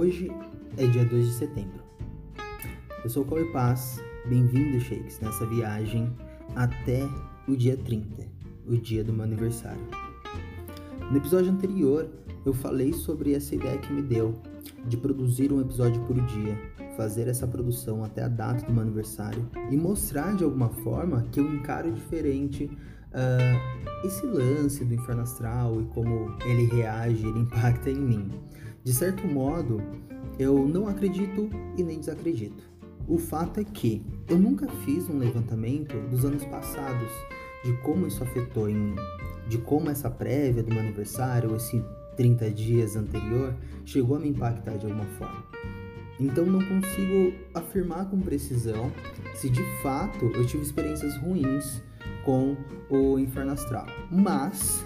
Hoje é dia 2 de setembro. Eu sou o Cauê Paz, bem-vindo, Shakes, nessa viagem até o dia 30, o dia do meu aniversário. No episódio anterior, eu falei sobre essa ideia que me deu de produzir um episódio por dia, fazer essa produção até a data do meu aniversário e mostrar de alguma forma que eu encaro diferente uh, esse lance do inferno astral e como ele reage, ele impacta em mim. De certo modo, eu não acredito e nem desacredito. O fato é que eu nunca fiz um levantamento dos anos passados de como isso afetou em mim, de como essa prévia do meu aniversário, esse 30 dias anterior, chegou a me impactar de alguma forma. Então não consigo afirmar com precisão se de fato eu tive experiências ruins com o inferno astral. Mas,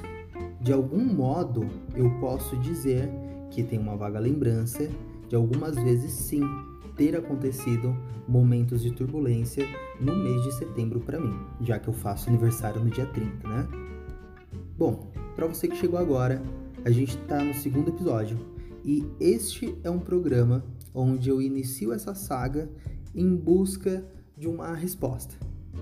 de algum modo, eu posso dizer que tem uma vaga lembrança de algumas vezes sim ter acontecido momentos de turbulência no mês de setembro para mim, já que eu faço aniversário no dia 30, né? Bom, para você que chegou agora, a gente está no segundo episódio e este é um programa onde eu inicio essa saga em busca de uma resposta,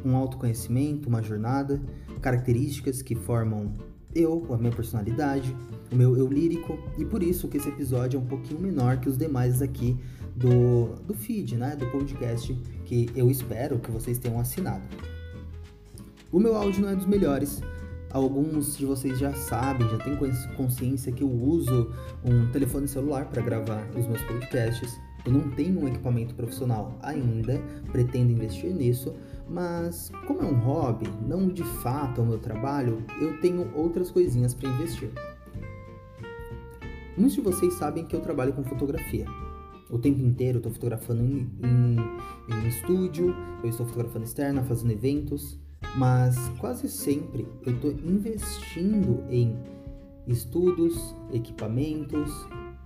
um autoconhecimento, uma jornada, características que formam eu, a minha personalidade, o meu eu lírico, e por isso que esse episódio é um pouquinho menor que os demais aqui do, do feed, né, do podcast, que eu espero que vocês tenham assinado. O meu áudio não é dos melhores, alguns de vocês já sabem, já têm consciência que eu uso um telefone celular para gravar os meus podcasts. Eu não tenho um equipamento profissional ainda, pretendo investir nisso, mas como é um hobby, não de fato é o meu trabalho, eu tenho outras coisinhas para investir. Muitos de vocês sabem que eu trabalho com fotografia. O tempo inteiro eu estou fotografando em, em, em estúdio, eu estou fotografando externa, fazendo eventos, mas quase sempre eu estou investindo em estudos, equipamentos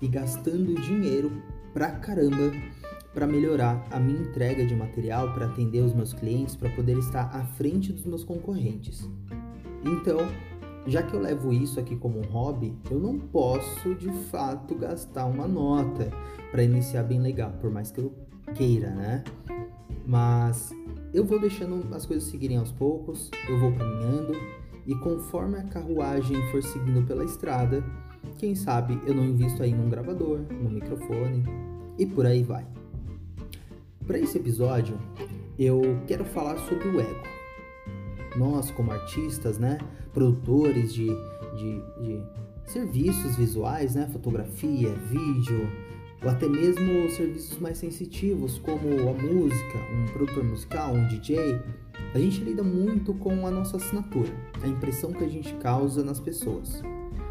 e gastando dinheiro pra caramba para melhorar a minha entrega de material para atender os meus clientes, para poder estar à frente dos meus concorrentes. Então, já que eu levo isso aqui como um hobby, eu não posso de fato gastar uma nota para iniciar bem legal, por mais que eu queira, né? Mas eu vou deixando as coisas seguirem aos poucos, eu vou caminhando e conforme a carruagem for seguindo pela estrada, quem sabe eu não invisto aí num gravador, num microfone e por aí vai. Para esse episódio, eu quero falar sobre o ego. Nós, como artistas, né, produtores de, de, de serviços visuais, né, fotografia, vídeo, ou até mesmo serviços mais sensitivos, como a música, um produtor musical, um DJ, a gente lida muito com a nossa assinatura, a impressão que a gente causa nas pessoas.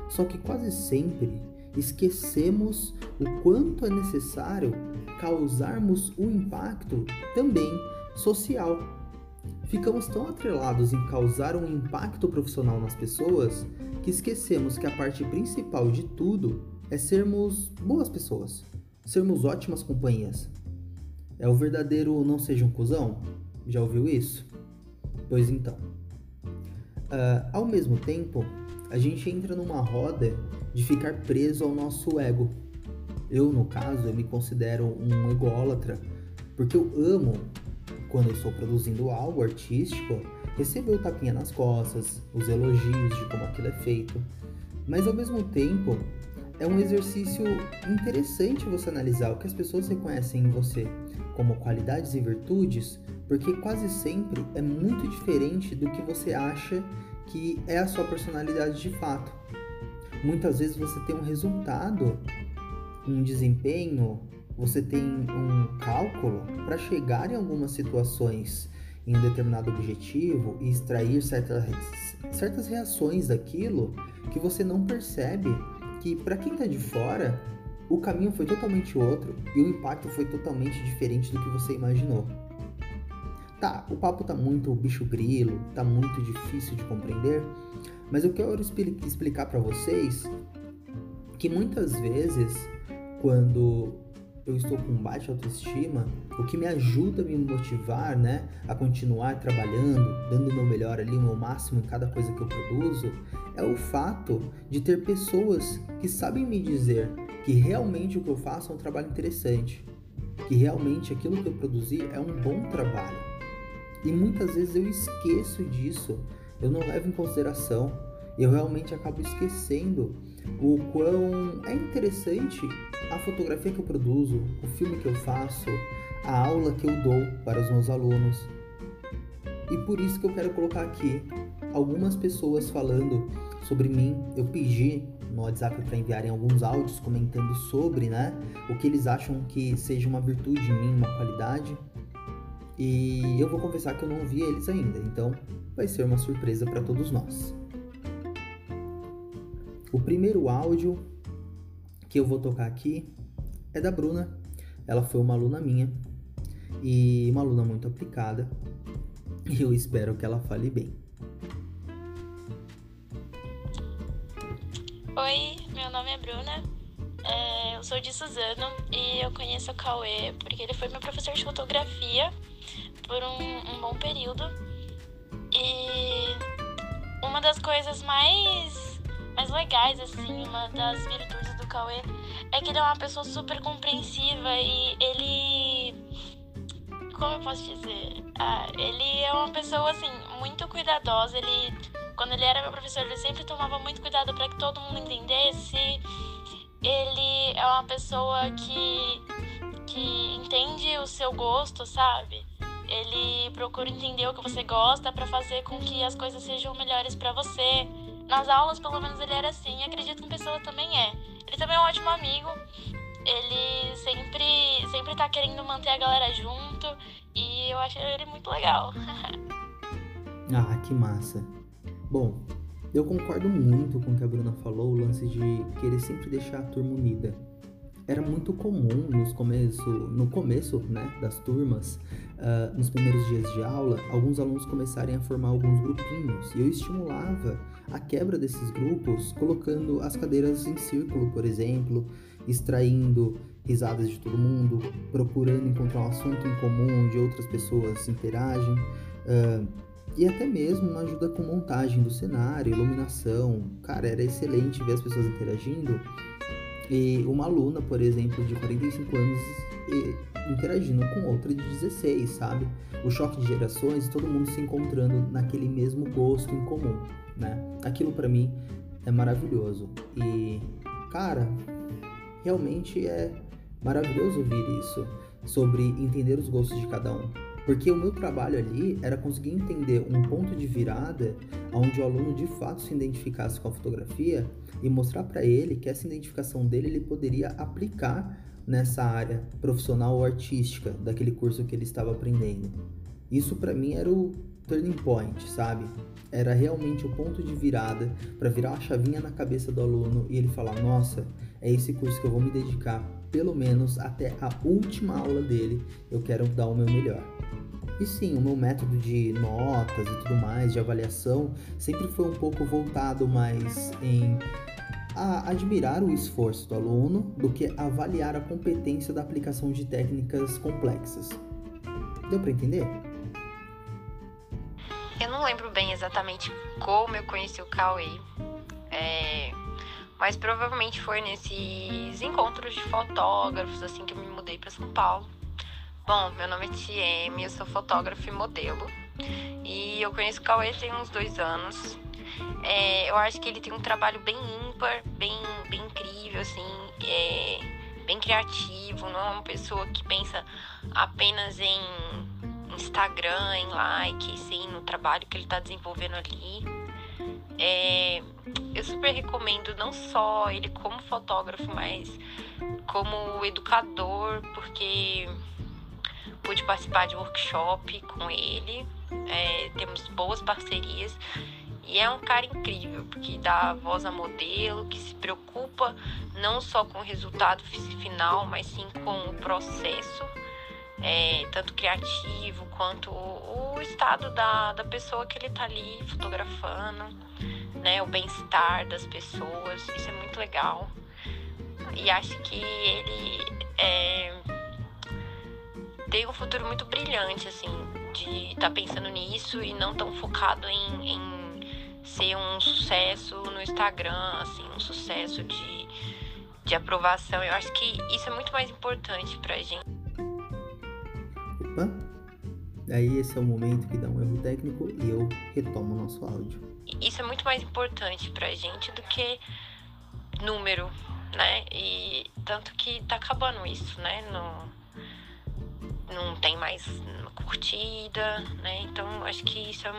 Só que quase sempre esquecemos o quanto é necessário causarmos um impacto também social. Ficamos tão atrelados em causar um impacto profissional nas pessoas que esquecemos que a parte principal de tudo é sermos boas pessoas, sermos ótimas companhias. É o verdadeiro não seja um cuzão? Já ouviu isso? Pois então. Uh, ao mesmo tempo, a gente entra numa roda de ficar preso ao nosso ego. Eu, no caso, eu me considero um ególatra, porque eu amo, quando eu estou produzindo algo artístico, receber o tapinha nas costas, os elogios de como aquilo é feito. Mas ao mesmo tempo, é um exercício interessante você analisar o que as pessoas reconhecem em você como qualidades e virtudes, porque quase sempre é muito diferente do que você acha que é a sua personalidade de fato. Muitas vezes você tem um resultado, um desempenho, você tem um cálculo para chegar em algumas situações em um determinado objetivo e extrair certas, certas reações daquilo que você não percebe que para quem está de fora o caminho foi totalmente outro e o impacto foi totalmente diferente do que você imaginou. Tá, o papo tá muito bicho grilo, tá muito difícil de compreender, mas eu quero explicar para vocês que muitas vezes, quando eu estou com baixa autoestima, o que me ajuda a me motivar, né, a continuar trabalhando, dando o meu melhor ali, o meu máximo em cada coisa que eu produzo, é o fato de ter pessoas que sabem me dizer que realmente o que eu faço é um trabalho interessante, que realmente aquilo que eu produzi é um bom trabalho. E muitas vezes eu esqueço disso, eu não levo em consideração, eu realmente acabo esquecendo o quão é interessante a fotografia que eu produzo, o filme que eu faço, a aula que eu dou para os meus alunos. E por isso que eu quero colocar aqui algumas pessoas falando sobre mim. Eu pedi no WhatsApp para enviarem alguns áudios comentando sobre, né, o que eles acham que seja uma virtude em mim, uma qualidade. E eu vou confessar que eu não vi eles ainda, então vai ser uma surpresa para todos nós. O primeiro áudio que eu vou tocar aqui é da Bruna. Ela foi uma aluna minha e uma aluna muito aplicada. E eu espero que ela fale bem. Oi, meu nome é Bruna. É, eu sou de Suzano e eu conheço o Cauê porque ele foi meu professor de fotografia por um, um bom período. E uma das coisas mais, mais legais, assim, uma das virtudes do Cauê é que ele é uma pessoa super compreensiva e ele. Como eu posso dizer? Ah, ele é uma pessoa, assim, muito cuidadosa. Ele quando ele era meu professor, ele sempre tomava muito cuidado para que todo mundo entendesse. Ele é uma pessoa que, que entende o seu gosto, sabe? Ele procura entender o que você gosta para fazer com que as coisas sejam melhores para você. Nas aulas, pelo menos, ele era assim. E acredito que em pessoa também é. Ele também é um ótimo amigo. Ele sempre, sempre tá querendo manter a galera junto. E eu acho ele muito legal. ah, que massa. Bom, eu concordo muito com o que a Bruna falou, o lance de querer sempre deixar a turma unida. Era muito comum nos começo, no começo né, das turmas, uh, nos primeiros dias de aula, alguns alunos começarem a formar alguns grupinhos. E eu estimulava a quebra desses grupos colocando as cadeiras em círculo, por exemplo, extraindo risadas de todo mundo, procurando encontrar um assunto em comum onde outras pessoas interagem. Uh, e até mesmo uma ajuda com montagem do cenário, iluminação. Cara, era excelente ver as pessoas interagindo. E uma aluna, por exemplo, de 45 anos interagindo com outra de 16, sabe? O choque de gerações todo mundo se encontrando naquele mesmo gosto em comum, né? Aquilo para mim é maravilhoso. E, cara, realmente é maravilhoso ouvir isso sobre entender os gostos de cada um. Porque o meu trabalho ali era conseguir entender um ponto de virada onde o aluno de fato se identificasse com a fotografia e mostrar para ele que essa identificação dele ele poderia aplicar nessa área profissional ou artística daquele curso que ele estava aprendendo. Isso para mim era o turning point, sabe? Era realmente o ponto de virada para virar a chavinha na cabeça do aluno e ele falar: "Nossa, é esse curso que eu vou me dedicar, pelo menos até a última aula dele, eu quero dar o meu melhor". E sim, o meu método de notas e tudo mais, de avaliação, sempre foi um pouco voltado mais em a admirar o esforço do aluno do que avaliar a competência da aplicação de técnicas complexas. Deu para entender? Eu não lembro bem exatamente como eu conheci o Cauê, é, mas provavelmente foi nesses encontros de fotógrafos assim que eu me mudei para São Paulo. Bom, meu nome é Tiem, eu sou fotógrafo e modelo. E eu conheço o Cauê tem uns dois anos. É, eu acho que ele tem um trabalho bem ímpar, bem, bem incrível, assim, é, bem criativo. Não é uma pessoa que pensa apenas em Instagram, em like, sim, no trabalho que ele está desenvolvendo ali. É, eu super recomendo não só ele como fotógrafo, mas como educador, porque pude participar de workshop com ele, é, temos boas parcerias e é um cara incrível, porque dá voz a modelo, que se preocupa não só com o resultado final, mas sim com o processo, é, tanto criativo quanto o, o estado da, da pessoa que ele está ali fotografando, né, o bem-estar das pessoas, isso é muito legal. E acho que ele é, tem um futuro muito brilhante, assim, de estar tá pensando nisso e não tão focado em, em ser um sucesso no Instagram, assim, um sucesso de, de aprovação. Eu acho que isso é muito mais importante pra gente. Opa! Aí esse é o momento que dá um erro técnico e eu retomo o nosso áudio. Isso é muito mais importante pra gente do que número, né? E tanto que tá acabando isso, né? Não, não tem mais curtida, né? Então acho que isso é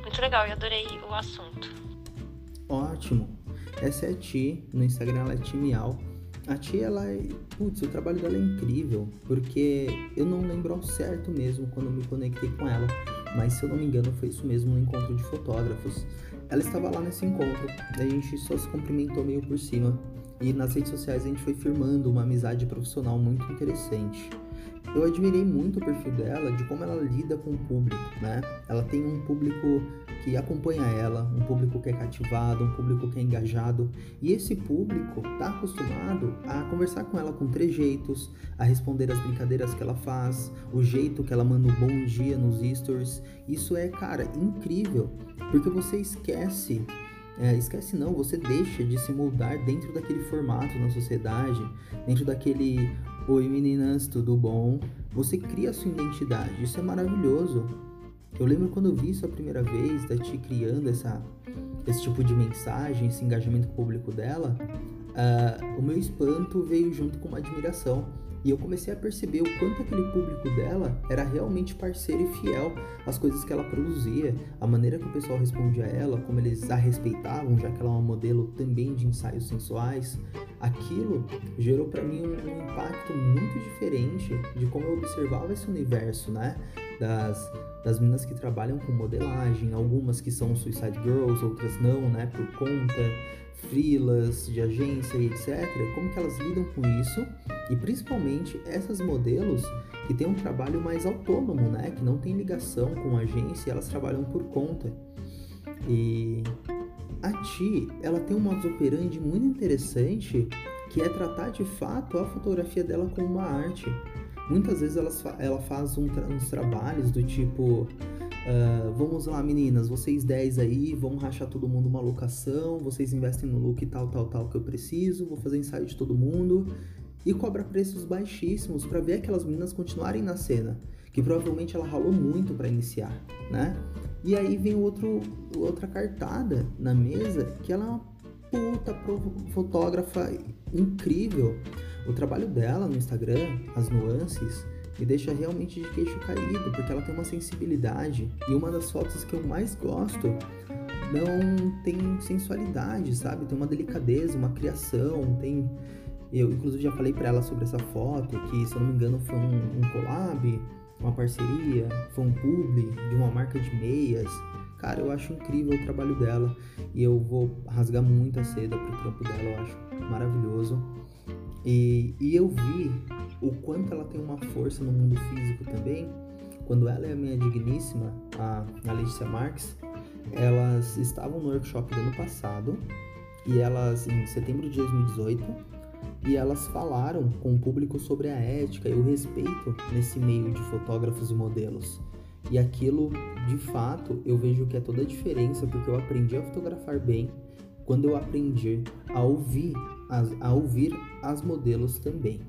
muito legal. Eu adorei o assunto. Ótimo. Essa é a Ti, no Instagram ela é Timial. A Tia, ela é. Putz, o trabalho dela é incrível, porque eu não lembro ao certo mesmo quando me conectei com ela, mas se eu não me engano foi isso mesmo no encontro de fotógrafos. Ela estava lá nesse encontro, a gente só se cumprimentou meio por cima, e nas redes sociais a gente foi firmando uma amizade profissional muito interessante. Eu admirei muito o perfil dela, de como ela lida com o público, né? Ela tem um público que acompanha ela, um público que é cativado, um público que é engajado, e esse público tá acostumado a conversar com ela com trejeitos, a responder as brincadeiras que ela faz, o jeito que ela manda um bom dia nos stories. Isso é, cara, incrível, porque você esquece é, esquece não, você deixa de se moldar dentro daquele formato na sociedade, dentro daquele Oi meninas, tudo bom? Você cria sua identidade, isso é maravilhoso. Eu lembro quando eu vi isso a primeira vez, da Ti criando essa, esse tipo de mensagem, esse engajamento público dela, uh, o meu espanto veio junto com uma admiração e eu comecei a perceber o quanto aquele público dela era realmente parceiro e fiel às coisas que ela produzia, a maneira que o pessoal respondia a ela, como eles a respeitavam, já que ela é uma modelo também de ensaios sensuais. Aquilo gerou para mim um, um impacto muito diferente de como eu observava esse universo, né? Das, das meninas que trabalham com modelagem, algumas que são Suicide Girls, outras não, né? Por conta frilas, de agência e etc. Como que elas lidam com isso e principalmente essas modelos que têm um trabalho mais autônomo, né? Que não tem ligação com a agência, elas trabalham por conta. E a Ti, ela tem um modus operandi muito interessante que é tratar de fato a fotografia dela como uma arte. Muitas vezes ela, ela faz um, uns trabalhos do tipo Uh, vamos lá, meninas, vocês 10 aí, vamos rachar todo mundo uma locação, vocês investem no look tal, tal, tal que eu preciso, vou fazer ensaio de todo mundo e cobra preços baixíssimos para ver aquelas meninas continuarem na cena, que provavelmente ela ralou muito para iniciar, né? E aí vem outro, outra cartada na mesa que ela é uma puta fotógrafa incrível. O trabalho dela no Instagram, as nuances, me deixa realmente de queixo caído, porque ela tem uma sensibilidade. E uma das fotos que eu mais gosto não tem sensualidade, sabe? Tem uma delicadeza, uma criação, tem. Eu, inclusive, já falei para ela sobre essa foto, que, se eu não me engano, foi um, um collab, uma parceria, foi um publi de uma marca de meias. Cara, eu acho incrível o trabalho dela e eu vou rasgar muita seda pro trampo dela, eu acho maravilhoso. E, e eu vi o quanto ela tem uma força no mundo físico também. Quando ela e a minha digníssima, a, a Marques, elas estavam no workshop do ano passado e elas, em setembro de 2018, e elas falaram com o público sobre a ética e o respeito nesse meio de fotógrafos e modelos. E aquilo, de fato, eu vejo que é toda a diferença, porque eu aprendi a fotografar bem quando eu aprendi a ouvir as, a ouvir as modelos também.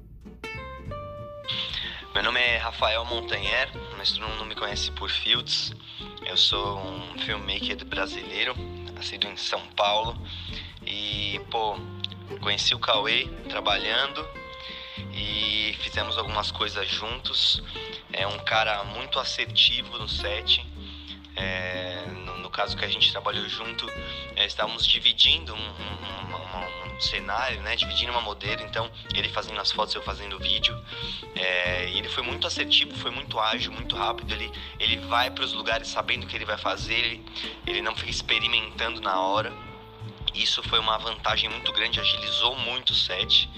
Meu nome é Rafael Montanher, mas todo mundo me conhece por Fields. Eu sou um filmmaker brasileiro, nascido em São Paulo. E, pô, conheci o Cauê trabalhando e fizemos algumas coisas juntos. É um cara muito assertivo no set. É, no, no, caso que a gente trabalhou junto, é, estávamos dividindo um, um, um, cenário, né? Dividindo uma modelo, então ele fazendo as fotos, eu fazendo o vídeo. É, ele foi muito assertivo, foi muito ágil, muito rápido. Ele, ele vai para os lugares sabendo o que ele vai fazer, ele, ele não fica experimentando na hora. Isso foi uma vantagem muito grande, agilizou muito o set.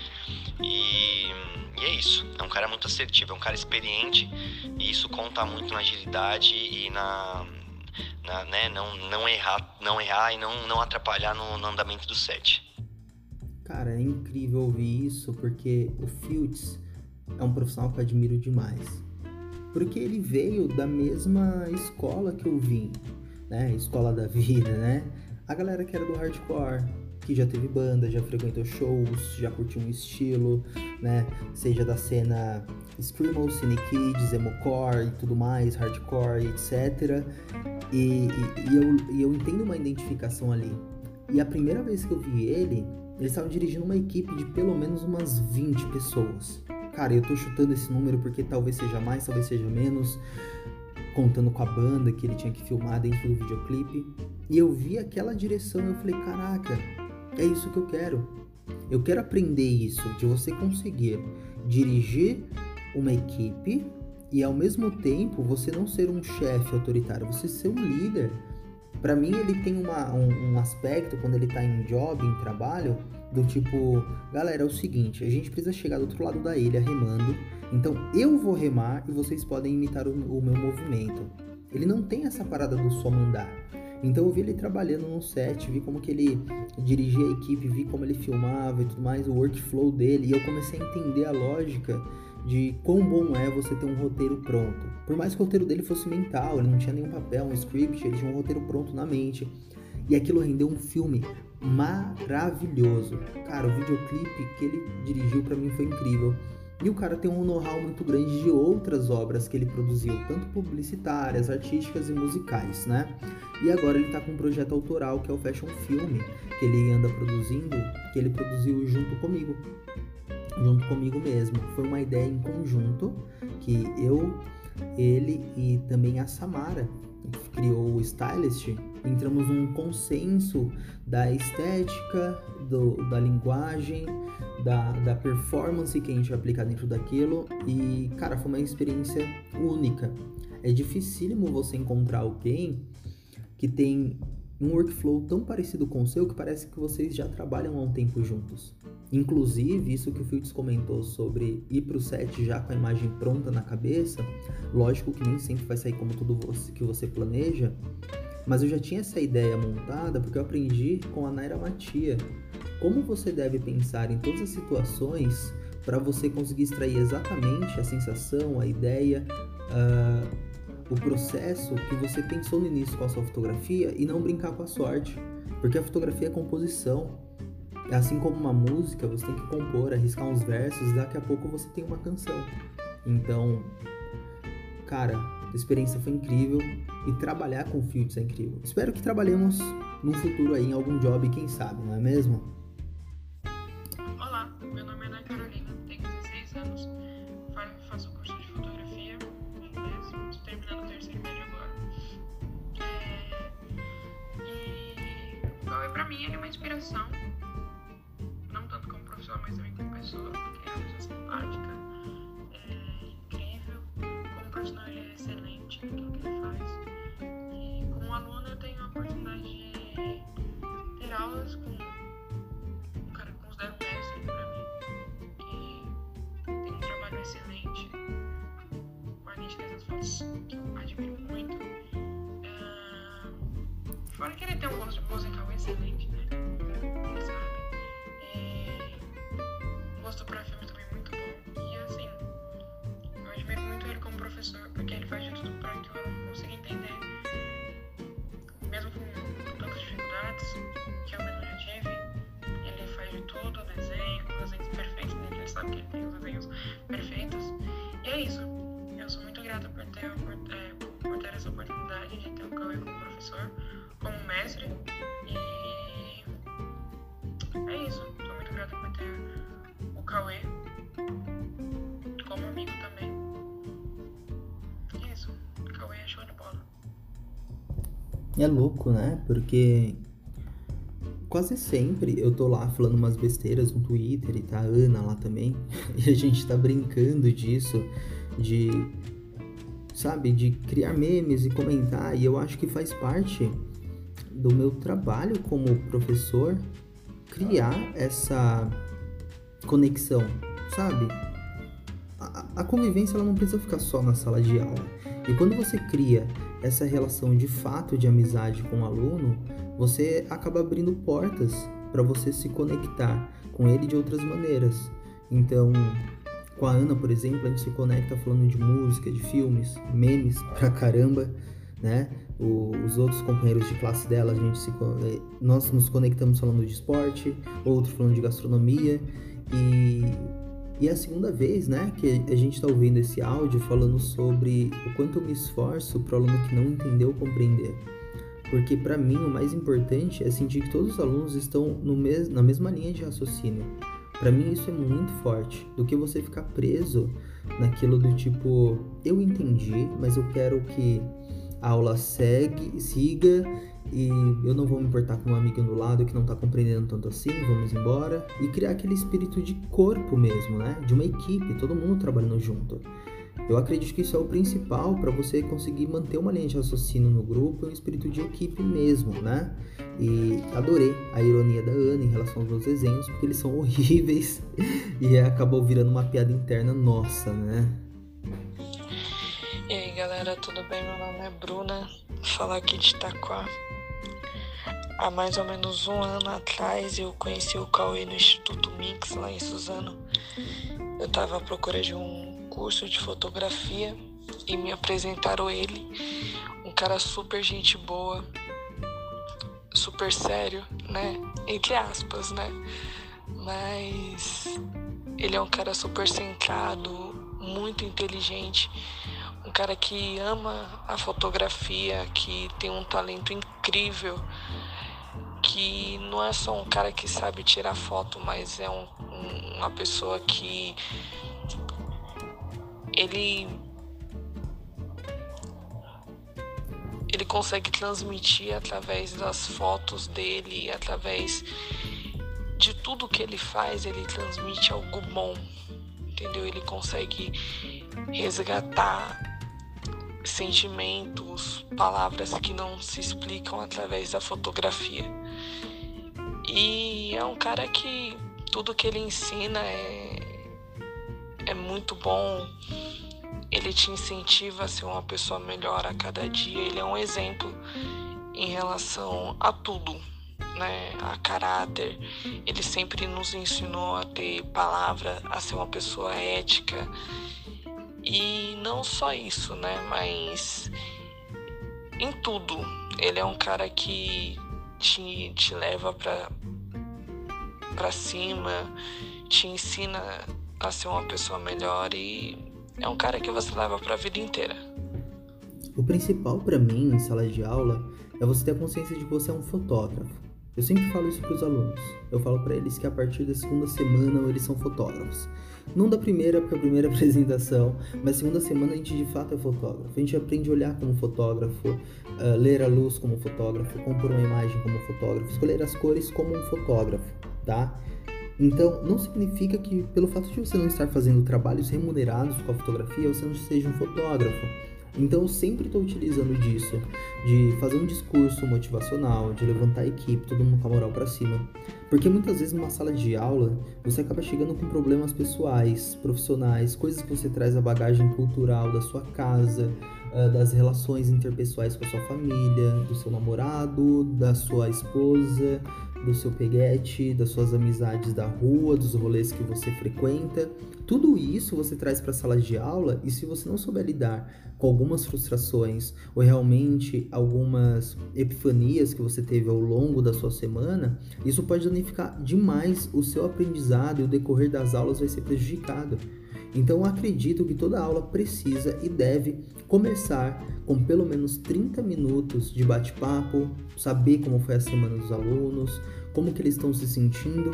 E e é isso. É um cara muito assertivo, é um cara experiente e isso conta muito na agilidade e na, na né, não, não errar, não errar e não, não atrapalhar no, no andamento do set. Cara, é incrível ouvir isso porque o Fields é um profissional que eu admiro demais. Porque ele veio da mesma escola que eu vim, né? Escola da vida, né? A galera que era do hardcore, que já teve banda, já frequentou shows, já curtiu um estilo, né? Seja da cena Screamo, Cine Kids, Emocore e tudo mais, Hardcore, etc. E, e, e, eu, e eu entendo uma identificação ali. E a primeira vez que eu vi ele, eles estavam dirigindo uma equipe de pelo menos umas 20 pessoas. Cara, eu tô chutando esse número porque talvez seja mais, talvez seja menos, contando com a banda que ele tinha que filmar dentro do videoclipe. E eu vi aquela direção e eu falei, caraca, é isso que eu quero. Eu quero aprender isso, de você conseguir dirigir uma equipe e ao mesmo tempo você não ser um chefe autoritário, você ser um líder. Para mim ele tem uma, um, um, aspecto quando ele tá em job, em trabalho, do tipo, galera, é o seguinte, a gente precisa chegar do outro lado da ilha remando, então eu vou remar e vocês podem imitar o, o meu movimento. Ele não tem essa parada do só mandar. Então eu vi ele trabalhando no set, vi como que ele dirigia a equipe, vi como ele filmava e tudo mais, o workflow dele, e eu comecei a entender a lógica de quão bom é você ter um roteiro pronto. Por mais que o roteiro dele fosse mental, ele não tinha nenhum papel, um script, ele tinha um roteiro pronto na mente. E aquilo rendeu um filme maravilhoso. Cara, o videoclipe que ele dirigiu para mim foi incrível. E o cara tem um know-how muito grande de outras obras que ele produziu, tanto publicitárias, artísticas e musicais, né? E agora ele tá com um projeto autoral que é o Fashion Film, que ele anda produzindo, que ele produziu junto comigo. Junto comigo mesmo. Foi uma ideia em conjunto que eu, ele e também a Samara, que criou o Stylist, entramos num consenso da estética, do, da linguagem, da, da performance que a gente vai aplicar dentro daquilo. E, cara, foi uma experiência única. É dificílimo você encontrar alguém que tem um workflow tão parecido com o seu que parece que vocês já trabalham há um tempo juntos. Inclusive, isso que o Fields comentou sobre ir para o set já com a imagem pronta na cabeça, lógico que nem sempre vai sair como tudo que você planeja, mas eu já tinha essa ideia montada porque eu aprendi com a Naira Matia como você deve pensar em todas as situações para você conseguir extrair exatamente a sensação, a ideia, uh, o processo que você pensou no início com a sua fotografia e não brincar com a sorte, porque a fotografia é composição. Assim como uma música, você tem que compor, arriscar uns versos, daqui a pouco você tem uma canção. Então, cara, a experiência foi incrível e trabalhar com Fields é incrível. Espero que trabalhemos no futuro aí em algum job, quem sabe, não é mesmo? Olá, meu nome é inspiração, não tanto como professor, mas também como pessoa, porque é uma pessoa simpática, É louco, né? Porque quase sempre eu tô lá falando umas besteiras no Twitter e tá a Ana lá também. E a gente tá brincando disso, de. Sabe, de criar memes e comentar. E eu acho que faz parte do meu trabalho como professor criar essa conexão, sabe? A, a convivência ela não precisa ficar só na sala de aula. E quando você cria essa relação de fato de amizade com o aluno, você acaba abrindo portas para você se conectar com ele de outras maneiras. Então, com a Ana, por exemplo, a gente se conecta falando de música, de filmes, memes pra caramba, né? O, os outros companheiros de classe dela, a gente se, eh, nós nos conectamos falando de esporte, outro falando de gastronomia e, e é a segunda vez, né, que a gente está ouvindo esse áudio falando sobre o quanto eu me esforço para o aluno que não entendeu compreender. Porque para mim o mais importante é sentir que todos os alunos estão mes na mesma linha de raciocínio. Para mim isso é muito forte, do que você ficar preso naquilo do tipo, eu entendi, mas eu quero que a aula segue, siga e eu não vou me importar com um amigo do lado que não tá compreendendo tanto assim, vamos embora. E criar aquele espírito de corpo mesmo, né? De uma equipe, todo mundo trabalhando junto. Eu acredito que isso é o principal para você conseguir manter uma linha de raciocínio no grupo e um espírito de equipe mesmo, né? E adorei a ironia da Ana em relação aos meus desenhos, porque eles são horríveis e acabou virando uma piada interna nossa, né? E aí galera, tudo bem? Meu nome é Bruna, vou falar aqui de Itaquá. Há mais ou menos um ano atrás eu conheci o Cauê no Instituto Mix, lá em Suzano. Eu estava à procura de um curso de fotografia e me apresentaram ele. Um cara super gente boa, super sério, né? Entre aspas, né? Mas ele é um cara super centrado, muito inteligente um cara que ama a fotografia, que tem um talento incrível, que não é só um cara que sabe tirar foto, mas é um, um, uma pessoa que ele ele consegue transmitir através das fotos dele, através de tudo que ele faz, ele transmite algo bom, entendeu? Ele consegue resgatar sentimentos, palavras que não se explicam através da fotografia. E é um cara que tudo que ele ensina é, é muito bom. Ele te incentiva a ser uma pessoa melhor a cada dia. Ele é um exemplo em relação a tudo, né? A caráter. Ele sempre nos ensinou a ter palavra, a ser uma pessoa ética e não só isso, né? Mas em tudo. Ele é um cara que te, te leva pra, pra cima, te ensina a ser uma pessoa melhor e é um cara que você leva pra vida inteira. O principal para mim em sala de aula é você ter a consciência de que você é um fotógrafo. Eu sempre falo isso para os alunos. Eu falo para eles que a partir da segunda semana eles são fotógrafos. Não da primeira, porque a primeira apresentação, mas segunda semana a gente de fato é fotógrafo. A gente aprende a olhar como fotógrafo, uh, ler a luz como fotógrafo, compor uma imagem como fotógrafo, escolher as cores como um fotógrafo, tá? Então, não significa que pelo fato de você não estar fazendo trabalhos remunerados com a fotografia, você não seja um fotógrafo. Então eu sempre estou utilizando disso, de fazer um discurso motivacional, de levantar a equipe, todo mundo com a moral para cima. Porque muitas vezes numa sala de aula você acaba chegando com problemas pessoais, profissionais, coisas que você traz a bagagem cultural da sua casa, ah, das relações interpessoais com a sua família, do seu namorado, da sua esposa, do seu peguete, das suas amizades da rua, dos rolês que você frequenta. Tudo isso você traz para a sala de aula e se você não souber lidar com algumas frustrações ou realmente algumas epifanias que você teve ao longo da sua semana, isso pode danificar demais o seu aprendizado e o decorrer das aulas vai ser prejudicado. Então acredito que toda aula precisa e deve começar com pelo menos 30 minutos de bate-papo, saber como foi a semana dos alunos, como que eles estão se sentindo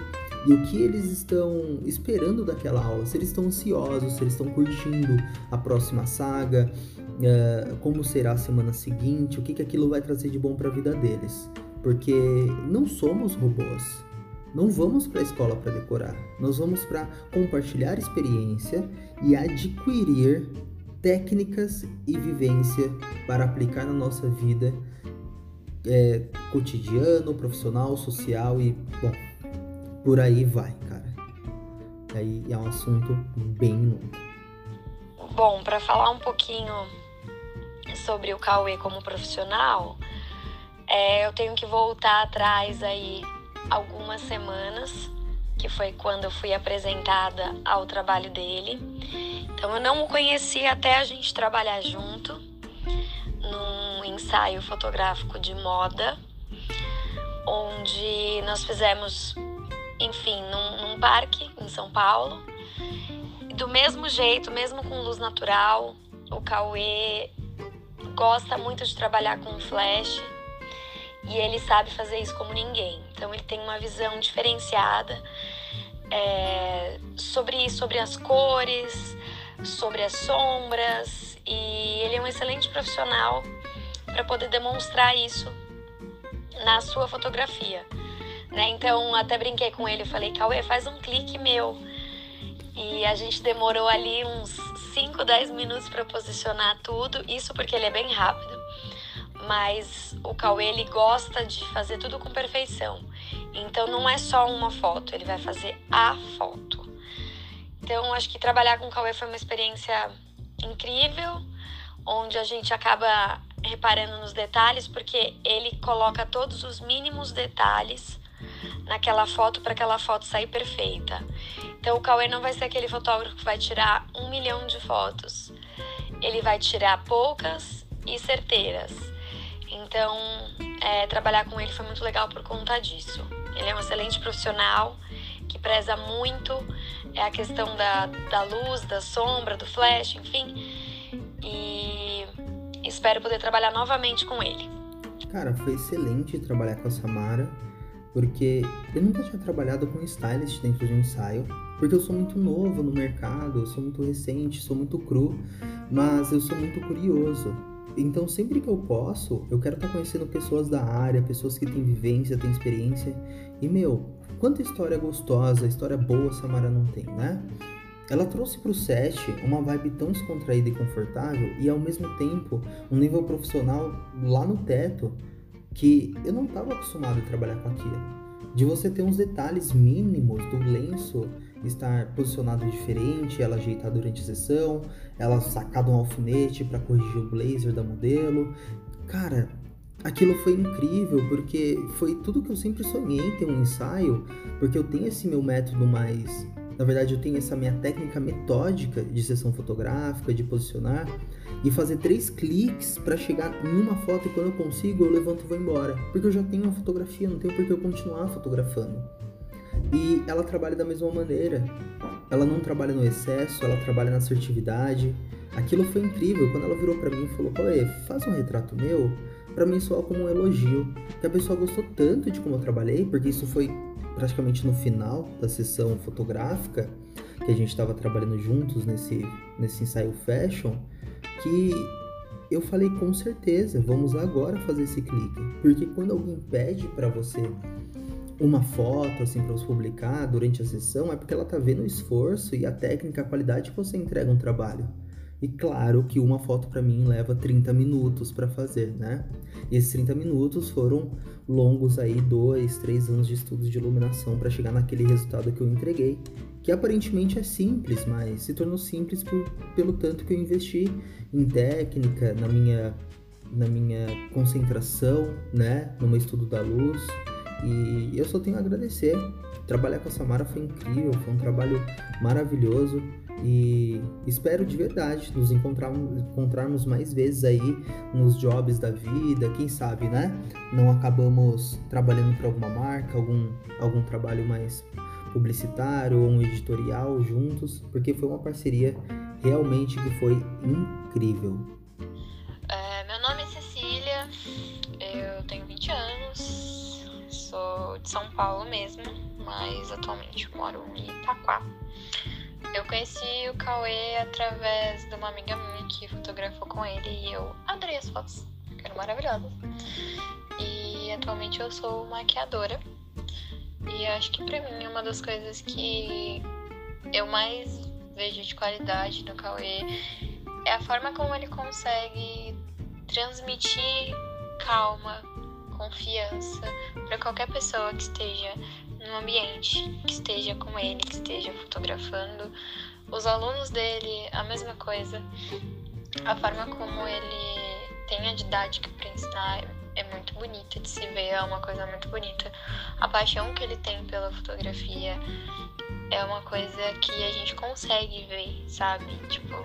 e o que eles estão esperando daquela aula, se eles estão ansiosos, se eles estão curtindo a próxima saga, uh, como será a semana seguinte, o que, que aquilo vai trazer de bom para a vida deles. Porque não somos robôs. Não vamos para a escola para decorar, nós vamos para compartilhar experiência e adquirir técnicas e vivência para aplicar na nossa vida é, cotidiano, profissional, social e bom, por aí vai, cara. Aí é um assunto bem longo. Bom, para falar um pouquinho sobre o Cauê como profissional, é, eu tenho que voltar atrás aí algumas semanas, que foi quando eu fui apresentada ao trabalho dele. Então eu não o conhecia até a gente trabalhar junto num ensaio fotográfico de moda, onde nós fizemos, enfim, num, num parque em São Paulo. Do mesmo jeito, mesmo com luz natural, o Cauê gosta muito de trabalhar com flash e ele sabe fazer isso como ninguém. Então ele tem uma visão diferenciada é, sobre, sobre as cores, sobre as sombras e ele é um excelente profissional para poder demonstrar isso na sua fotografia. Né? Então até brinquei com ele, falei, Cauê, faz um clique meu. E a gente demorou ali uns 5, 10 minutos para posicionar tudo, isso porque ele é bem rápido. Mas o Cauê ele gosta de fazer tudo com perfeição. Então não é só uma foto, ele vai fazer a foto. Então acho que trabalhar com o Cauê foi uma experiência incrível, onde a gente acaba reparando nos detalhes, porque ele coloca todos os mínimos detalhes naquela foto para aquela foto sair perfeita. Então o Cauê não vai ser aquele fotógrafo que vai tirar um milhão de fotos. Ele vai tirar poucas e certeiras. Então é, trabalhar com ele foi muito legal por conta disso. Ele é um excelente profissional que preza muito é a questão da, da luz, da sombra, do flash, enfim. E espero poder trabalhar novamente com ele. Cara, foi excelente trabalhar com a Samara, porque eu nunca tinha trabalhado com stylist dentro de um ensaio, porque eu sou muito novo no mercado, eu sou muito recente, sou muito cru, mas eu sou muito curioso. Então, sempre que eu posso, eu quero estar conhecendo pessoas da área, pessoas que têm vivência, têm experiência. E, meu, quanta história gostosa, história boa Samara não tem, né? Ela trouxe para o set uma vibe tão descontraída e confortável e ao mesmo tempo um nível profissional lá no teto que eu não estava acostumado a trabalhar com aquilo. De você ter uns detalhes mínimos do lenço estar posicionado diferente, ela ajeitar durante a sessão, ela sacar de um alfinete para corrigir o blazer da modelo. Cara, aquilo foi incrível porque foi tudo que eu sempre sonhei ter um ensaio, porque eu tenho esse meu método mais na verdade, eu tenho essa minha técnica metódica de sessão fotográfica, de posicionar e fazer três cliques para chegar em uma foto e quando eu consigo eu levanto e vou embora. Porque eu já tenho uma fotografia, não tenho por que eu continuar fotografando. E ela trabalha da mesma maneira. Ela não trabalha no excesso, ela trabalha na assertividade. Aquilo foi incrível. Quando ela virou para mim e falou: Cauê, faz um retrato meu. Para mim soou como um elogio. Que a pessoa gostou tanto de como eu trabalhei, porque isso foi praticamente no final da sessão fotográfica, que a gente estava trabalhando juntos nesse, nesse ensaio fashion, que eu falei com certeza, vamos agora fazer esse clique. Porque quando alguém pede para você uma foto assim para você publicar durante a sessão, é porque ela tá vendo o esforço e a técnica, a qualidade que você entrega um trabalho. E claro que uma foto para mim leva 30 minutos para fazer, né? E esses 30 minutos foram longos aí, dois, três anos de estudos de iluminação para chegar naquele resultado que eu entreguei, que aparentemente é simples, mas se tornou simples por, pelo tanto que eu investi em técnica, na minha, na minha concentração, né? No meu estudo da luz. E eu só tenho a agradecer. Trabalhar com a Samara foi incrível, foi um trabalho maravilhoso. E espero de verdade nos encontrarmos, encontrarmos mais vezes aí nos jobs da vida, quem sabe, né? Não acabamos trabalhando para alguma marca, algum, algum trabalho mais publicitário ou um editorial juntos, porque foi uma parceria realmente que foi incrível. De São Paulo mesmo, mas atualmente moro em Itaquá. Eu conheci o Cauê através de uma amiga minha que fotografou com ele e eu adorei as fotos, eram maravilhosas. E atualmente eu sou maquiadora. E acho que pra mim uma das coisas que eu mais vejo de qualidade no Cauê é a forma como ele consegue transmitir calma, confiança para qualquer pessoa que esteja no ambiente, que esteja com ele, que esteja fotografando. Os alunos dele, a mesma coisa. A forma como ele tem a didática para ensinar é muito bonita de se ver, é uma coisa muito bonita. A paixão que ele tem pela fotografia é uma coisa que a gente consegue ver, sabe? Tipo,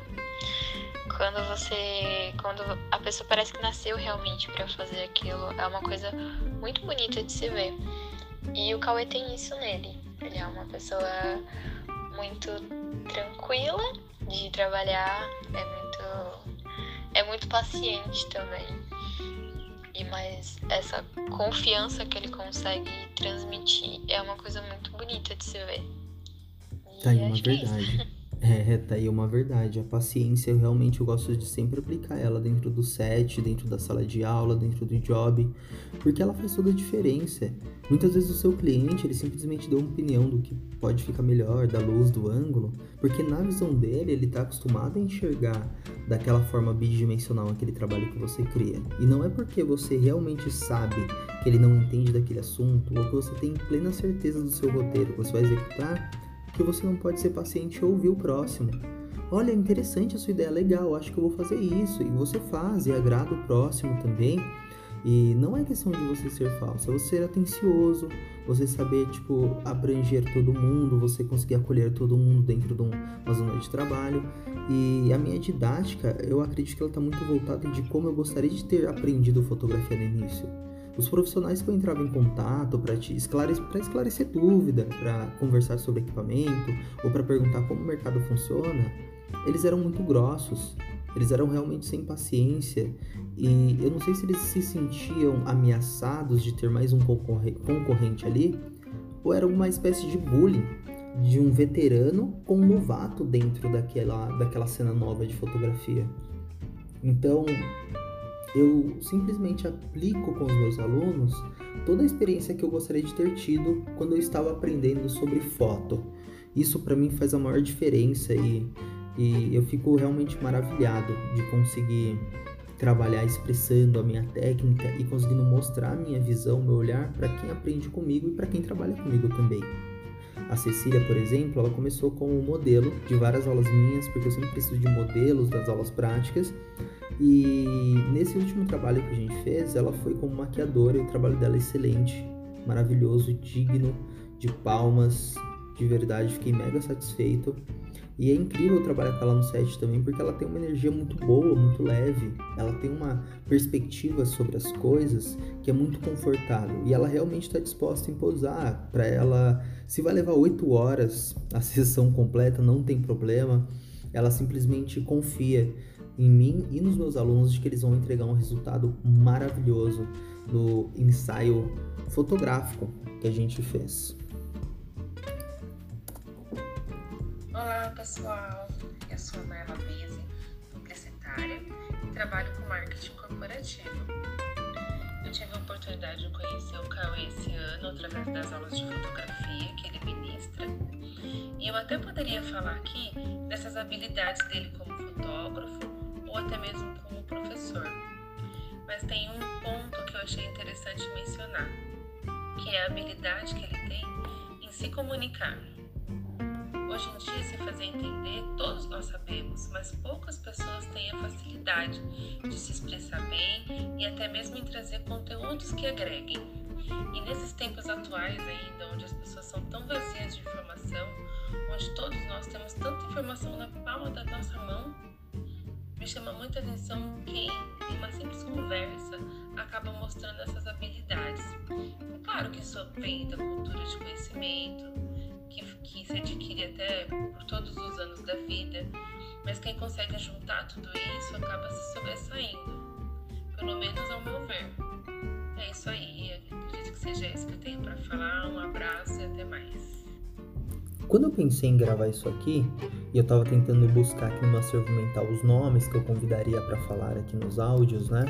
quando você. Quando a pessoa parece que nasceu realmente para fazer aquilo, é uma coisa muito bonita de se ver. E o Cauê tem isso nele. Ele é uma pessoa muito tranquila de trabalhar, é muito. é muito paciente também. E mas essa confiança que ele consegue transmitir é uma coisa muito bonita de se ver. E tá aí uma é verdade. É é, tá aí uma verdade. A paciência, eu realmente eu gosto de sempre aplicar ela dentro do set, dentro da sala de aula, dentro do job, porque ela faz toda a diferença. Muitas vezes o seu cliente, ele simplesmente dá uma opinião do que pode ficar melhor, da luz, do ângulo, porque na visão dele, ele tá acostumado a enxergar daquela forma bidimensional aquele trabalho que você cria. E não é porque você realmente sabe que ele não entende daquele assunto, ou que você tem plena certeza do seu roteiro que você vai executar, que você não pode ser paciente e ouvir o próximo. Olha, é interessante a sua ideia, legal, acho que eu vou fazer isso. E você faz e agrada o próximo também. E não é questão de você ser falso, é você ser atencioso, você saber, tipo, abranger todo mundo, você conseguir acolher todo mundo dentro de uma zona de trabalho. E a minha didática, eu acredito que ela está muito voltada de como eu gostaria de ter aprendido fotografia no início. Os profissionais que eu entrava em contato para esclarecer, esclarecer dúvida, para conversar sobre equipamento ou para perguntar como o mercado funciona, eles eram muito grossos, eles eram realmente sem paciência e eu não sei se eles se sentiam ameaçados de ter mais um concorrente ali ou era uma espécie de bullying de um veterano com um novato dentro daquela, daquela cena nova de fotografia. Então, eu simplesmente aplico com os meus alunos toda a experiência que eu gostaria de ter tido quando eu estava aprendendo sobre foto. Isso para mim faz a maior diferença e, e eu fico realmente maravilhado de conseguir trabalhar expressando a minha técnica e conseguindo mostrar a minha visão, meu olhar para quem aprende comigo e para quem trabalha comigo também. A Cecília, por exemplo, ela começou como modelo de várias aulas minhas, porque eu sempre preciso de modelos das aulas práticas, e nesse último trabalho que a gente fez, ela foi como maquiadora e o trabalho dela é excelente, maravilhoso, digno de palmas, de verdade, fiquei mega satisfeito. E é incrível trabalhar com ela no set também, porque ela tem uma energia muito boa, muito leve. Ela tem uma perspectiva sobre as coisas que é muito confortável. E ela realmente está disposta em posar. Para ela, se vai levar oito horas a sessão completa, não tem problema. Ela simplesmente confia em mim e nos meus alunos de que eles vão entregar um resultado maravilhoso no ensaio fotográfico que a gente fez. Olá pessoal, eu sou a Marla Beze, publicitária e trabalho com marketing corporativo. Eu tive a oportunidade de conhecer o Cauê esse ano através das aulas de fotografia que ele ministra. E eu até poderia falar aqui dessas habilidades dele como fotógrafo ou até mesmo como professor. Mas tem um ponto que eu achei interessante mencionar, que é a habilidade que ele tem em se comunicar. Hoje em dia, se fazer entender, todos nós sabemos, mas poucas pessoas têm a facilidade de se expressar bem e até mesmo em trazer conteúdos que agreguem. E nesses tempos atuais ainda, onde as pessoas são tão vazias de informação, onde todos nós temos tanta informação na palma da nossa mão, me chama muita atenção quem, em uma simples conversa, acaba mostrando essas habilidades. Claro que isso vem da cultura de conhecimento, que, que se adquire até por todos os anos da vida, mas quem consegue juntar tudo isso acaba se sobressaindo, pelo menos ao meu ver. É isso aí, acredito que seja isso que eu tenho para falar. Um abraço e até mais. Quando eu pensei em gravar isso aqui, e eu tava tentando buscar aqui no meu acervo mental os nomes que eu convidaria para falar aqui nos áudios, né?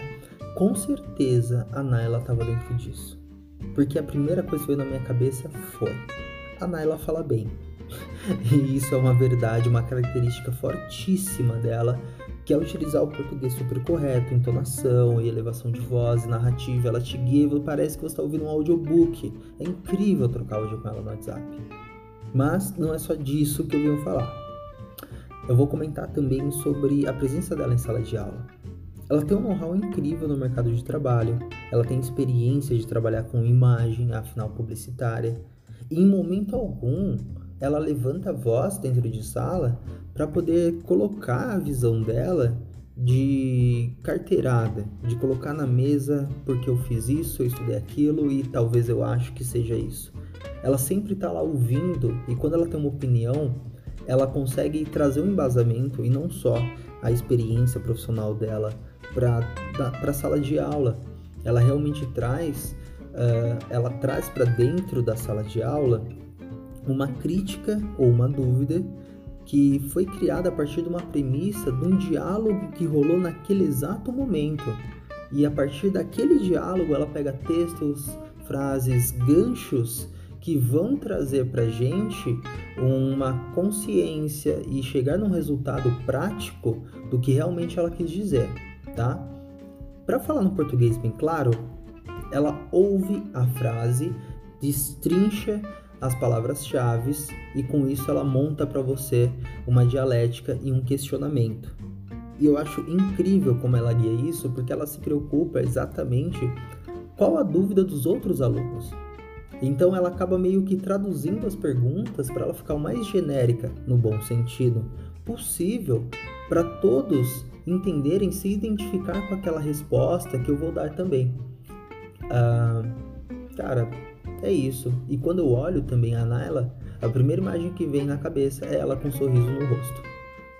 Com certeza a Naila tava dentro disso. Porque a primeira coisa que veio na minha cabeça foi: a Naila fala bem. e isso é uma verdade, uma característica fortíssima dela, que é utilizar o português super correto, entonação e elevação de voz, narrativa. Ela te guia parece que você está ouvindo um audiobook. É incrível trocar áudio com ela no WhatsApp. Mas não é só disso que eu venho falar. Eu vou comentar também sobre a presença dela em sala de aula. Ela tem um know-how incrível no mercado de trabalho, ela tem experiência de trabalhar com imagem, afinal publicitária, e em momento algum ela levanta a voz dentro de sala para poder colocar a visão dela de carteirada, de colocar na mesa porque eu fiz isso, eu estudei aquilo e talvez eu acho que seja isso. Ela sempre está lá ouvindo e quando ela tem uma opinião, ela consegue trazer um embasamento e não só a experiência profissional dela para a sala de aula. Ela realmente traz, uh, ela traz para dentro da sala de aula uma crítica ou uma dúvida que foi criada a partir de uma premissa de um diálogo que rolou naquele exato momento. E a partir daquele diálogo, ela pega textos, frases, ganchos que vão trazer para gente uma consciência e chegar num resultado prático do que realmente ela quis dizer, tá? Para falar no português bem claro, ela ouve a frase, destrincha as palavras-chave e com isso ela monta para você uma dialética e um questionamento. E eu acho incrível como ela guia isso, porque ela se preocupa exatamente qual a dúvida dos outros alunos. Então ela acaba meio que traduzindo as perguntas para ela ficar o mais genérica, no bom sentido, possível, para todos entenderem, se identificar com aquela resposta que eu vou dar também. Ah, cara, é isso. E quando eu olho também a Naila, a primeira imagem que vem na cabeça é ela com um sorriso no rosto.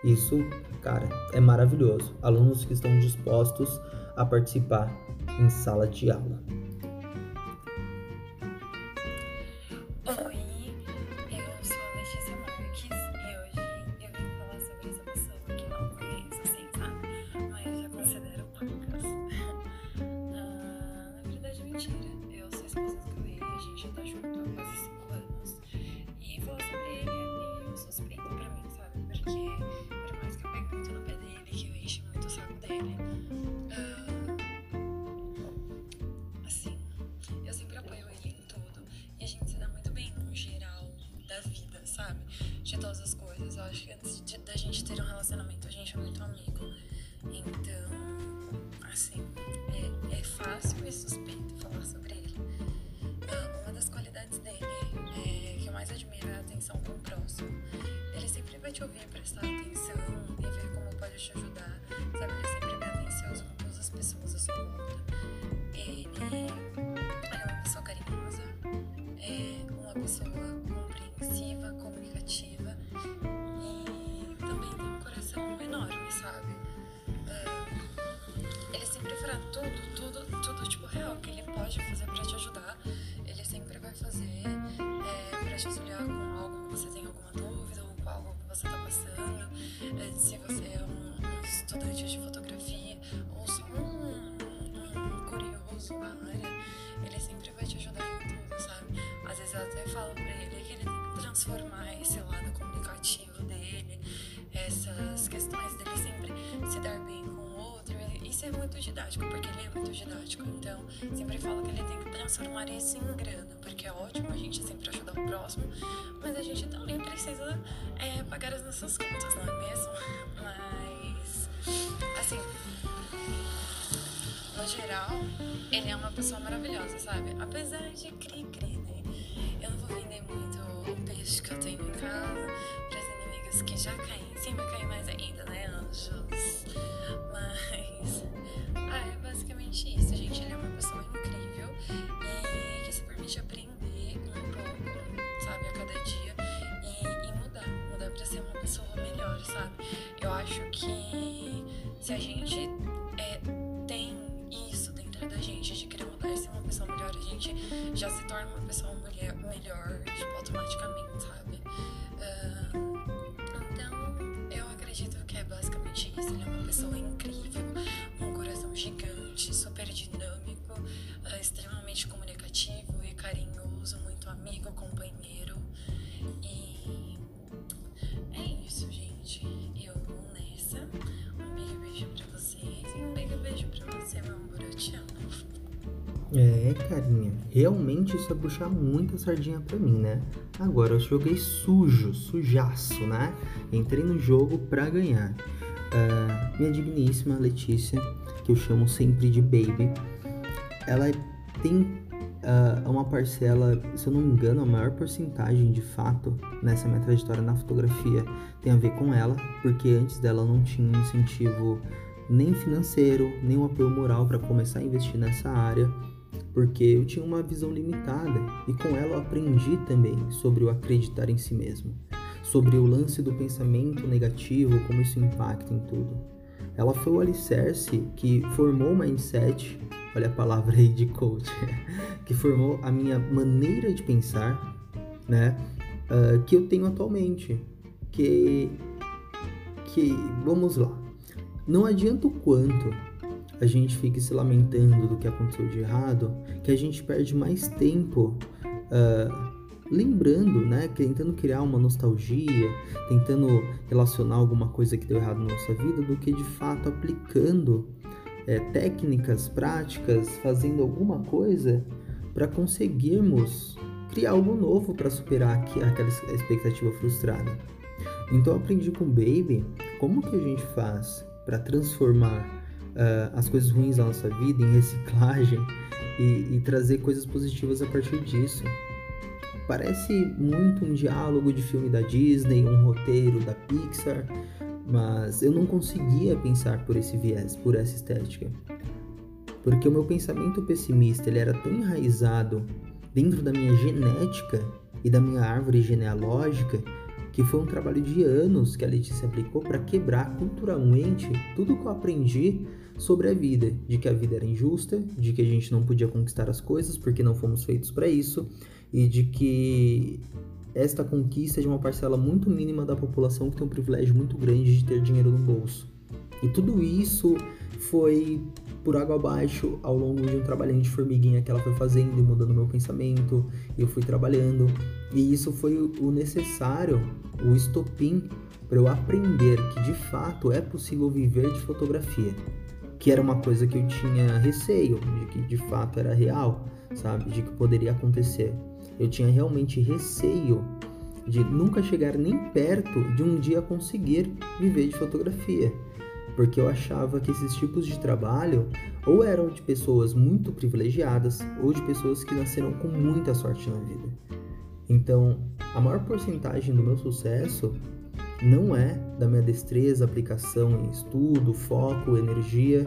Isso, cara, é maravilhoso. Alunos que estão dispostos a participar em sala de aula. É transformar esse lado comunicativo dele, essas questões dele sempre se dar bem com o outro e ser muito didático, porque ele é muito didático. Então, sempre falo que ele tem que transformar isso em grana, porque é ótimo a gente sempre ajudar o próximo, mas a gente também precisa é, pagar as nossas contas, não é mesmo? Mas, assim, no geral, ele é uma pessoa maravilhosa, sabe? Apesar de cri-cri, que eu tenho em casa para as inimigas que já caem em cima, caem mais ainda, né, anjos? Mas, ah, é basicamente isso, gente. Ele é uma pessoa incrível e que se permite aprender um pouco, sabe, a cada dia e, e mudar, mudar para ser uma pessoa melhor, sabe? Eu acho que se a gente é, tem isso dentro da gente de querer mudar e ser uma pessoa melhor, a gente já se torna uma pessoa mulher, melhor, tipo, automaticamente, extremamente comunicativo e carinhoso, muito amigo, companheiro. E é isso, gente. Eu vou nessa. Um big beijo pra vocês e um big beijo pra você, meu amor. Eu te amo. É, carinha, realmente isso é puxar muita sardinha pra mim, né? Agora eu joguei sujo, sujaço, né? Entrei no jogo pra ganhar. Uh, minha digníssima Letícia, que eu chamo sempre de Baby, ela tem uh, uma parcela, se eu não me engano, a maior porcentagem de fato nessa minha trajetória na fotografia tem a ver com ela, porque antes dela não tinha um incentivo nem financeiro, nem um apoio moral para começar a investir nessa área, porque eu tinha uma visão limitada e com ela eu aprendi também sobre o acreditar em si mesmo, sobre o lance do pensamento negativo, como isso impacta em tudo. Ela foi o alicerce que formou o mindset, olha a palavra aí de coach, que formou a minha maneira de pensar, né, uh, que eu tenho atualmente, que que vamos lá, não adianta o quanto a gente fique se lamentando do que aconteceu de errado, que a gente perde mais tempo uh, lembrando, né, tentando criar uma nostalgia, tentando relacionar alguma coisa que deu errado na nossa vida, do que de fato aplicando é, técnicas, práticas, fazendo alguma coisa para conseguirmos criar algo novo para superar aquela expectativa frustrada. Então aprendi com o Baby como que a gente faz para transformar uh, as coisas ruins da nossa vida em reciclagem e, e trazer coisas positivas a partir disso. Parece muito um diálogo de filme da Disney, um roteiro da Pixar, mas eu não conseguia pensar por esse viés, por essa estética. Porque o meu pensamento pessimista ele era tão enraizado dentro da minha genética e da minha árvore genealógica que foi um trabalho de anos que a Letícia aplicou para quebrar culturalmente tudo que eu aprendi sobre a vida, de que a vida era injusta, de que a gente não podia conquistar as coisas porque não fomos feitos para isso e de que esta conquista é de uma parcela muito mínima da população que tem um privilégio muito grande de ter dinheiro no bolso. E tudo isso foi por água abaixo ao longo de um trabalhinho de formiguinha que ela foi fazendo e mudando meu pensamento, e eu fui trabalhando. E isso foi o necessário, o estopim para eu aprender que de fato é possível viver de fotografia, que era uma coisa que eu tinha receio de que de fato era real, sabe, de que poderia acontecer. Eu tinha realmente receio de nunca chegar nem perto de um dia conseguir viver de fotografia porque eu achava que esses tipos de trabalho ou eram de pessoas muito privilegiadas ou de pessoas que nasceram com muita sorte na vida. Então, a maior porcentagem do meu sucesso não é da minha destreza, aplicação em estudo, foco, energia,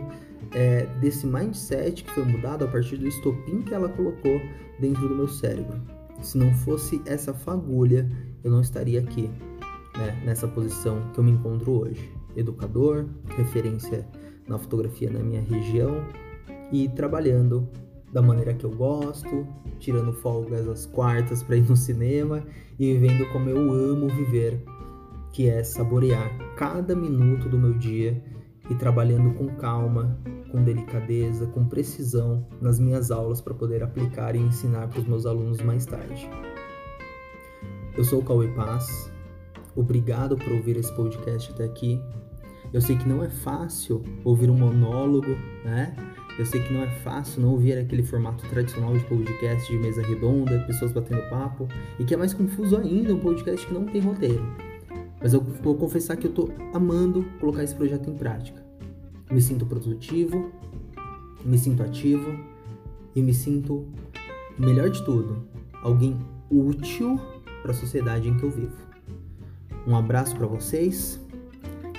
é desse mindset que foi mudado a partir do estopim que ela colocou dentro do meu cérebro. Se não fosse essa fagulha, eu não estaria aqui, né, nessa posição que eu me encontro hoje. Educador, referência na fotografia na minha região e trabalhando da maneira que eu gosto, tirando folgas às quartas para ir no cinema e vivendo como eu amo viver, que é saborear cada minuto do meu dia e trabalhando com calma, com delicadeza, com precisão nas minhas aulas para poder aplicar e ensinar para os meus alunos mais tarde. Eu sou o Cauê Paz. Obrigado por ouvir esse podcast até aqui. Eu sei que não é fácil ouvir um monólogo, né? Eu sei que não é fácil não ouvir aquele formato tradicional de podcast de mesa redonda, pessoas batendo papo, e que é mais confuso ainda um podcast que não tem roteiro. Mas eu vou confessar que eu tô amando colocar esse projeto em prática. Me sinto produtivo, me sinto ativo e me sinto, melhor de tudo, alguém útil para a sociedade em que eu vivo. Um abraço para vocês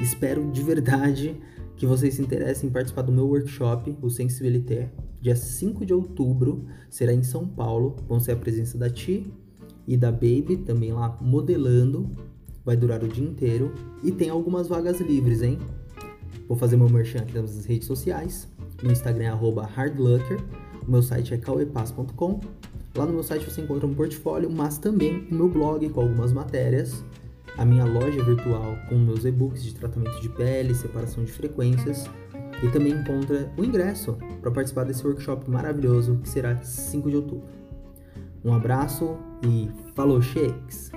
Espero de verdade que vocês se interessem em participar do meu workshop, o Sensibilité. Dia 5 de outubro será em São Paulo. Vão ser a presença da Ti e da Baby também lá modelando. Vai durar o dia inteiro e tem algumas vagas livres, hein? Vou fazer meu merchan aqui nas redes sociais. No Instagram é hardlucker. O meu site é cauepass.com. Lá no meu site você encontra um portfólio, mas também o meu blog com algumas matérias a minha loja virtual com meus e-books de tratamento de pele, separação de frequências e também encontra o ingresso para participar desse workshop maravilhoso que será 5 de outubro. Um abraço e falou, shakes!